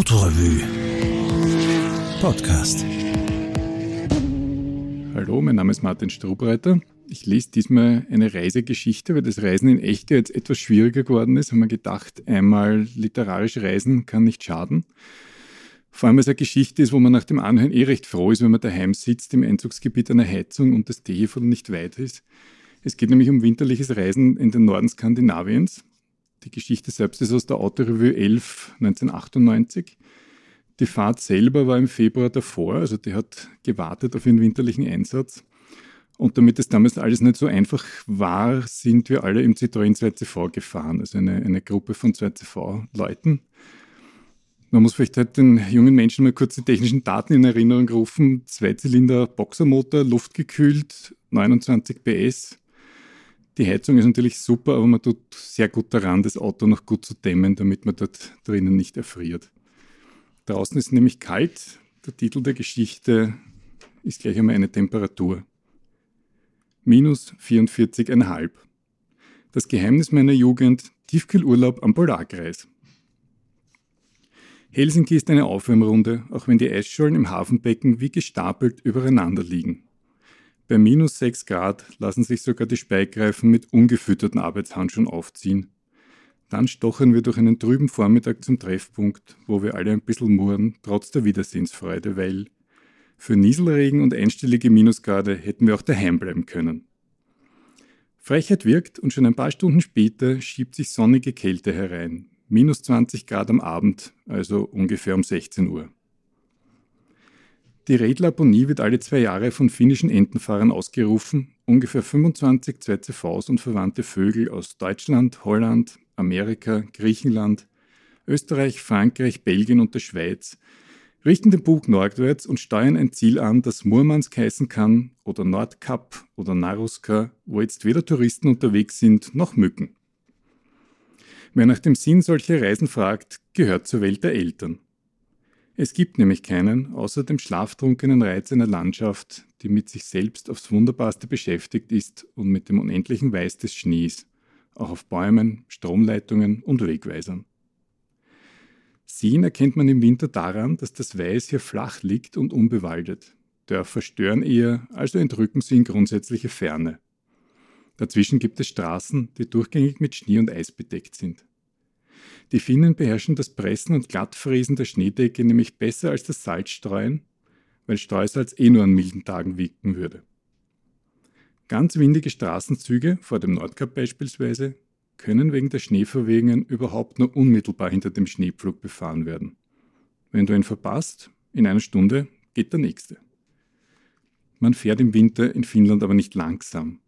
Autorevue Podcast. Hallo, mein Name ist Martin Strubreiter. Ich lese diesmal eine Reisegeschichte, weil das Reisen in echt jetzt etwas schwieriger geworden ist. Haben wir gedacht, einmal literarisch reisen kann nicht schaden. Vor allem, weil es eine Geschichte ist, wo man nach dem Anhören eh recht froh ist, wenn man daheim sitzt im Einzugsgebiet einer Heizung und das Teehefel nicht weit ist. Es geht nämlich um winterliches Reisen in den Norden Skandinaviens. Die Geschichte selbst ist aus der Autorevue 11 1998. Die Fahrt selber war im Februar davor, also die hat gewartet auf ihren winterlichen Einsatz. Und damit es damals alles nicht so einfach war, sind wir alle im Citroën 2CV gefahren, also eine, eine Gruppe von 2CV-Leuten. Man muss vielleicht halt den jungen Menschen mal kurz die technischen Daten in Erinnerung rufen. Zweizylinder Boxermotor, luftgekühlt, 29 PS, die Heizung ist natürlich super, aber man tut sehr gut daran, das Auto noch gut zu dämmen, damit man dort drinnen nicht erfriert. Draußen ist nämlich kalt. Der Titel der Geschichte ist gleich einmal eine Temperatur. Minus 44,5. Das Geheimnis meiner Jugend, Tiefkühlurlaub am Polarkreis. Helsinki ist eine Aufwärmrunde, auch wenn die Eisschollen im Hafenbecken wie gestapelt übereinander liegen. Bei minus 6 Grad lassen sich sogar die Speigreifen mit ungefütterten Arbeitshandschuhen aufziehen. Dann stochern wir durch einen trüben Vormittag zum Treffpunkt, wo wir alle ein bisschen murren, trotz der Wiedersehensfreude, weil für Nieselregen und einstellige Minusgrade hätten wir auch daheim bleiben können. Frechheit wirkt und schon ein paar Stunden später schiebt sich sonnige Kälte herein. Minus 20 Grad am Abend, also ungefähr um 16 Uhr. Die Redlaponie wird alle zwei Jahre von finnischen Entenfahrern ausgerufen. Ungefähr 25 2CVs und verwandte Vögel aus Deutschland, Holland, Amerika, Griechenland, Österreich, Frankreich, Belgien und der Schweiz richten den Bug nordwärts und steuern ein Ziel an, das Murmansk heißen kann oder Nordkap oder Naruska, wo jetzt weder Touristen unterwegs sind noch Mücken. Wer nach dem Sinn solcher Reisen fragt, gehört zur Welt der Eltern. Es gibt nämlich keinen, außer dem schlaftrunkenen Reiz einer Landschaft, die mit sich selbst aufs Wunderbarste beschäftigt ist und mit dem unendlichen Weiß des Schnees, auch auf Bäumen, Stromleitungen und Wegweisern. Seen erkennt man im Winter daran, dass das Weiß hier flach liegt und unbewaldet. Dörfer stören eher, also entrücken sie in grundsätzliche Ferne. Dazwischen gibt es Straßen, die durchgängig mit Schnee und Eis bedeckt sind. Die Finnen beherrschen das Pressen und Glattfräsen der Schneedecke nämlich besser als das Salzstreuen, weil Streusalz eh nur an milden Tagen wirken würde. Ganz windige Straßenzüge, vor dem Nordkap beispielsweise, können wegen der Schneeverwehungen überhaupt nur unmittelbar hinter dem Schneepflug befahren werden. Wenn du ihn verpasst, in einer Stunde geht der nächste. Man fährt im Winter in Finnland aber nicht langsam.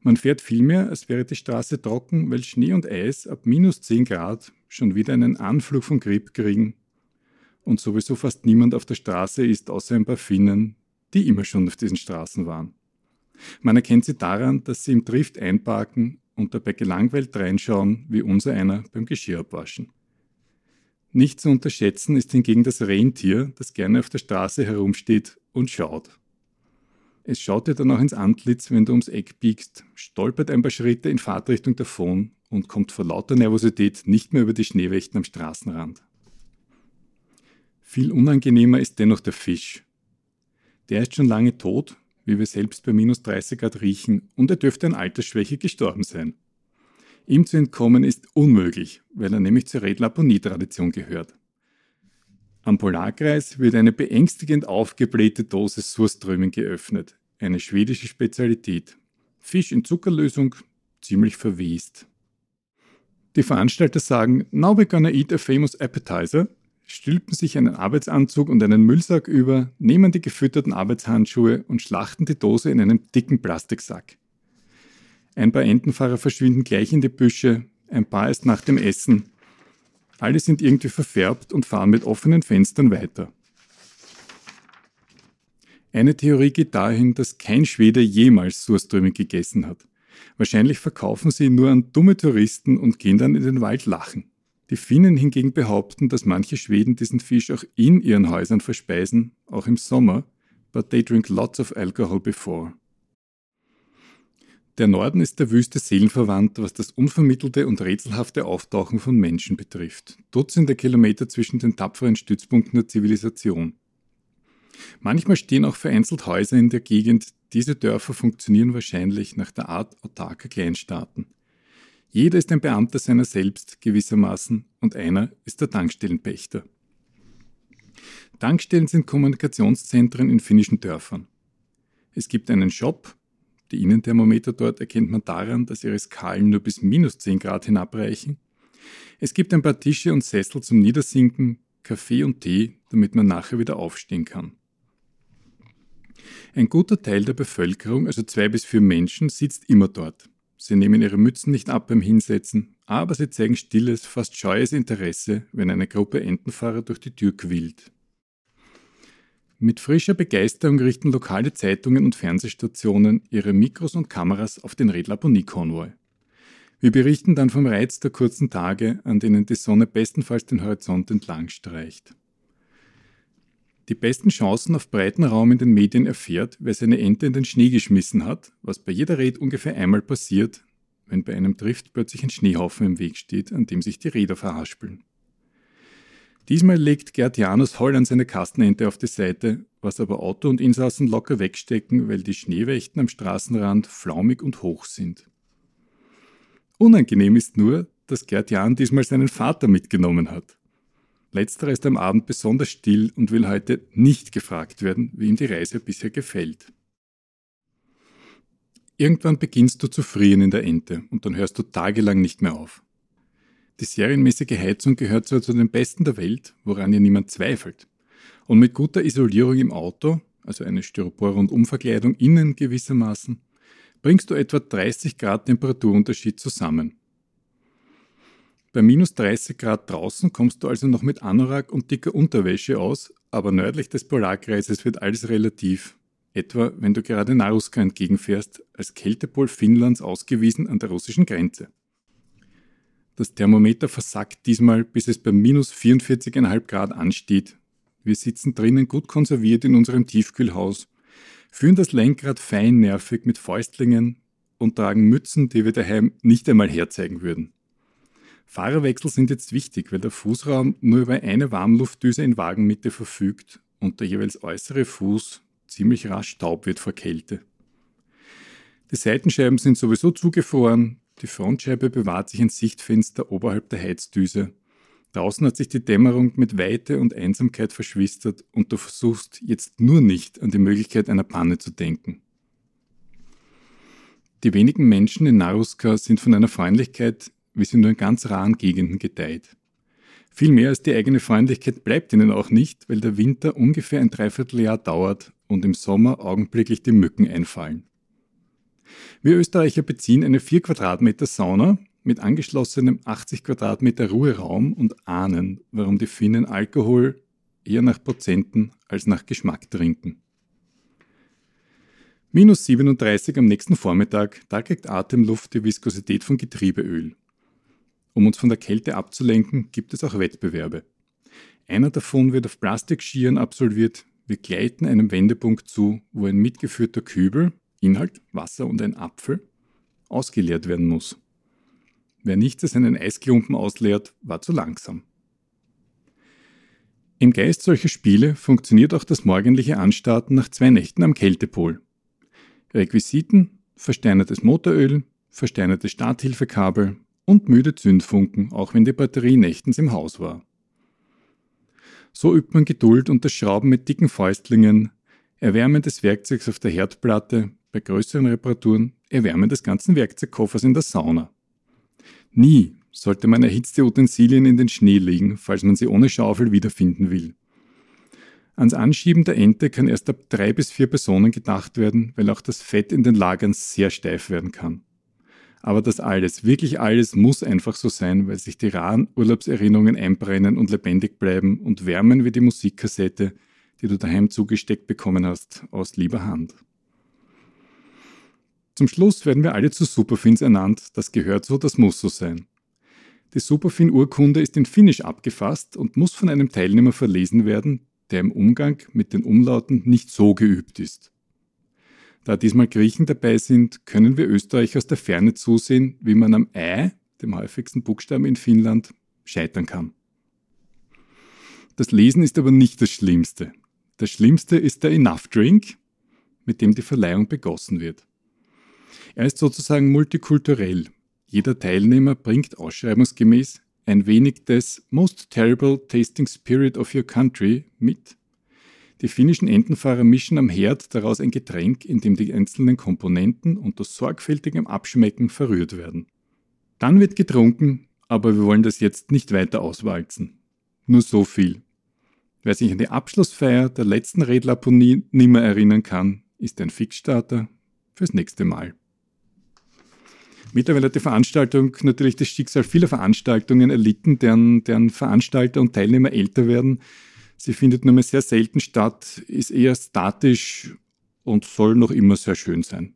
Man fährt vielmehr, als wäre die Straße trocken, weil Schnee und Eis ab minus 10 Grad schon wieder einen Anflug von Grip kriegen und sowieso fast niemand auf der Straße ist, außer ein paar Finnen, die immer schon auf diesen Straßen waren. Man erkennt sie daran, dass sie im Drift einparken und dabei gelangweilt reinschauen, wie unser einer beim Geschirr abwaschen. Nicht zu unterschätzen ist hingegen das Rentier, das gerne auf der Straße herumsteht und schaut. Es schaut dir dann auch ins Antlitz, wenn du ums Eck biegst, stolpert ein paar Schritte in Fahrtrichtung davon und kommt vor lauter Nervosität nicht mehr über die Schneewächten am Straßenrand. Viel unangenehmer ist dennoch der Fisch. Der ist schon lange tot, wie wir selbst bei minus 30 Grad riechen, und er dürfte an Altersschwäche gestorben sein. Ihm zu entkommen ist unmöglich, weil er nämlich zur Redlaponie-Tradition gehört. Am Polarkreis wird eine beängstigend aufgeblähte Dose Surströmming geöffnet, eine schwedische Spezialität. Fisch in Zuckerlösung, ziemlich verwest. Die Veranstalter sagen, now we're gonna eat a famous appetizer, stülpen sich einen Arbeitsanzug und einen Müllsack über, nehmen die gefütterten Arbeitshandschuhe und schlachten die Dose in einem dicken Plastiksack. Ein paar Entenfahrer verschwinden gleich in die Büsche, ein paar erst nach dem Essen, alle sind irgendwie verfärbt und fahren mit offenen Fenstern weiter. Eine Theorie geht dahin, dass kein Schwede jemals Surströmming gegessen hat. Wahrscheinlich verkaufen sie ihn nur an dumme Touristen und gehen dann in den Wald lachen. Die Finnen hingegen behaupten, dass manche Schweden diesen Fisch auch in ihren Häusern verspeisen, auch im Sommer, but they drink lots of alcohol before. Der Norden ist der Wüste seelenverwandt, was das unvermittelte und rätselhafte Auftauchen von Menschen betrifft. Dutzende Kilometer zwischen den tapferen Stützpunkten der Zivilisation. Manchmal stehen auch vereinzelt Häuser in der Gegend. Diese Dörfer funktionieren wahrscheinlich nach der Art autarker Kleinstaaten. Jeder ist ein Beamter seiner selbst gewissermaßen und einer ist der Tankstellenpächter. Tankstellen sind Kommunikationszentren in finnischen Dörfern. Es gibt einen Shop, die Innenthermometer dort erkennt man daran, dass ihre Skalen nur bis minus 10 Grad hinabreichen. Es gibt ein paar Tische und Sessel zum Niedersinken, Kaffee und Tee, damit man nachher wieder aufstehen kann. Ein guter Teil der Bevölkerung, also zwei bis vier Menschen, sitzt immer dort. Sie nehmen ihre Mützen nicht ab beim Hinsetzen, aber sie zeigen stilles, fast scheues Interesse, wenn eine Gruppe Entenfahrer durch die Tür quillt. Mit frischer Begeisterung richten lokale Zeitungen und Fernsehstationen ihre Mikros und Kameras auf den Red Laponie-Konvoi. Wir berichten dann vom Reiz der kurzen Tage, an denen die Sonne bestenfalls den Horizont entlang streicht. Die besten Chancen auf breiten Raum in den Medien erfährt, wer seine Ente in den Schnee geschmissen hat, was bei jeder Red ungefähr einmal passiert, wenn bei einem Drift plötzlich ein Schneehaufen im Weg steht, an dem sich die Räder verhaspeln. Diesmal legt Gerd Janus Holland seine Kastenente auf die Seite, was aber Auto und Insassen locker wegstecken, weil die Schneewächten am Straßenrand flaumig und hoch sind. Unangenehm ist nur, dass Gerd Jan diesmal seinen Vater mitgenommen hat. Letzterer ist am Abend besonders still und will heute nicht gefragt werden, wie ihm die Reise bisher gefällt. Irgendwann beginnst du zu frieren in der Ente und dann hörst du tagelang nicht mehr auf. Die serienmäßige Heizung gehört zwar zu den besten der Welt, woran ja niemand zweifelt. Und mit guter Isolierung im Auto, also eine Styropor-Rundumverkleidung innen gewissermaßen, bringst du etwa 30 Grad Temperaturunterschied zusammen. Bei minus 30 Grad draußen kommst du also noch mit Anorak und dicker Unterwäsche aus, aber nördlich des Polarkreises wird alles relativ. Etwa wenn du gerade Naruska entgegenfährst, als Kältepol Finnlands ausgewiesen an der russischen Grenze. Das Thermometer versackt diesmal, bis es bei minus 44,5 Grad ansteht. Wir sitzen drinnen gut konserviert in unserem Tiefkühlhaus, führen das Lenkrad feinnervig mit Fäustlingen und tragen Mützen, die wir daheim nicht einmal herzeigen würden. Fahrerwechsel sind jetzt wichtig, weil der Fußraum nur über eine Warmluftdüse in Wagenmitte verfügt und der jeweils äußere Fuß ziemlich rasch taub wird vor Kälte. Die Seitenscheiben sind sowieso zugefroren, die Frontscheibe bewahrt sich ein Sichtfenster oberhalb der Heizdüse. Draußen hat sich die Dämmerung mit Weite und Einsamkeit verschwistert und du versuchst jetzt nur nicht an die Möglichkeit einer Panne zu denken. Die wenigen Menschen in Naruska sind von einer Freundlichkeit, wie sie nur in ganz raren Gegenden gedeiht. Viel mehr als die eigene Freundlichkeit bleibt ihnen auch nicht, weil der Winter ungefähr ein Dreivierteljahr dauert und im Sommer augenblicklich die Mücken einfallen. Wir Österreicher beziehen eine 4 Quadratmeter Sauna mit angeschlossenem 80 Quadratmeter Ruheraum und ahnen, warum die Finnen Alkohol eher nach Prozenten als nach Geschmack trinken. Minus 37 am nächsten Vormittag, da kriegt Atemluft die Viskosität von Getriebeöl. Um uns von der Kälte abzulenken, gibt es auch Wettbewerbe. Einer davon wird auf Plastikskiern absolviert. Wir gleiten einem Wendepunkt zu, wo ein mitgeführter Kübel, Inhalt, Wasser und ein Apfel, ausgeleert werden muss. Wer nicht als einen Eisklumpen ausleert, war zu langsam. Im Geist solcher Spiele funktioniert auch das morgendliche Anstarten nach zwei Nächten am Kältepol. Requisiten, versteinertes Motoröl, versteinerte Starthilfekabel und müde Zündfunken, auch wenn die Batterie nächtens im Haus war. So übt man Geduld und das Schrauben mit dicken Fäustlingen, Erwärmen des Werkzeugs auf der Herdplatte, bei größeren Reparaturen Erwärmen des ganzen Werkzeugkoffers in der Sauna. Nie sollte man erhitzte Utensilien in den Schnee legen, falls man sie ohne Schaufel wiederfinden will. Ans Anschieben der Ente kann erst ab drei bis vier Personen gedacht werden, weil auch das Fett in den Lagern sehr steif werden kann. Aber das alles, wirklich alles muss einfach so sein, weil sich die raren Urlaubserinnerungen einbrennen und lebendig bleiben und wärmen wie die Musikkassette, die du daheim zugesteckt bekommen hast, aus lieber Hand. Zum Schluss werden wir alle zu Superfins ernannt. Das gehört so, das muss so sein. Die Superfin-Urkunde ist in Finnisch abgefasst und muss von einem Teilnehmer verlesen werden, der im Umgang mit den Umlauten nicht so geübt ist. Da diesmal Griechen dabei sind, können wir Österreich aus der Ferne zusehen, wie man am Ei, dem häufigsten Buchstaben in Finnland, scheitern kann. Das Lesen ist aber nicht das Schlimmste. Das Schlimmste ist der Enough Drink, mit dem die Verleihung begossen wird. Er ist sozusagen multikulturell. Jeder Teilnehmer bringt ausschreibungsgemäß ein wenig des Most Terrible Tasting Spirit of Your Country mit. Die finnischen Entenfahrer mischen am Herd daraus ein Getränk, in dem die einzelnen Komponenten unter sorgfältigem Abschmecken verrührt werden. Dann wird getrunken, aber wir wollen das jetzt nicht weiter auswalzen. Nur so viel. Wer sich an die Abschlussfeier der letzten Redlaponie nimmer erinnern kann, ist ein Fixstarter fürs nächste Mal. Mittlerweile hat die Veranstaltung natürlich das Schicksal vieler Veranstaltungen erlitten, deren, deren Veranstalter und Teilnehmer älter werden. Sie findet nur mehr sehr selten statt, ist eher statisch und soll noch immer sehr schön sein.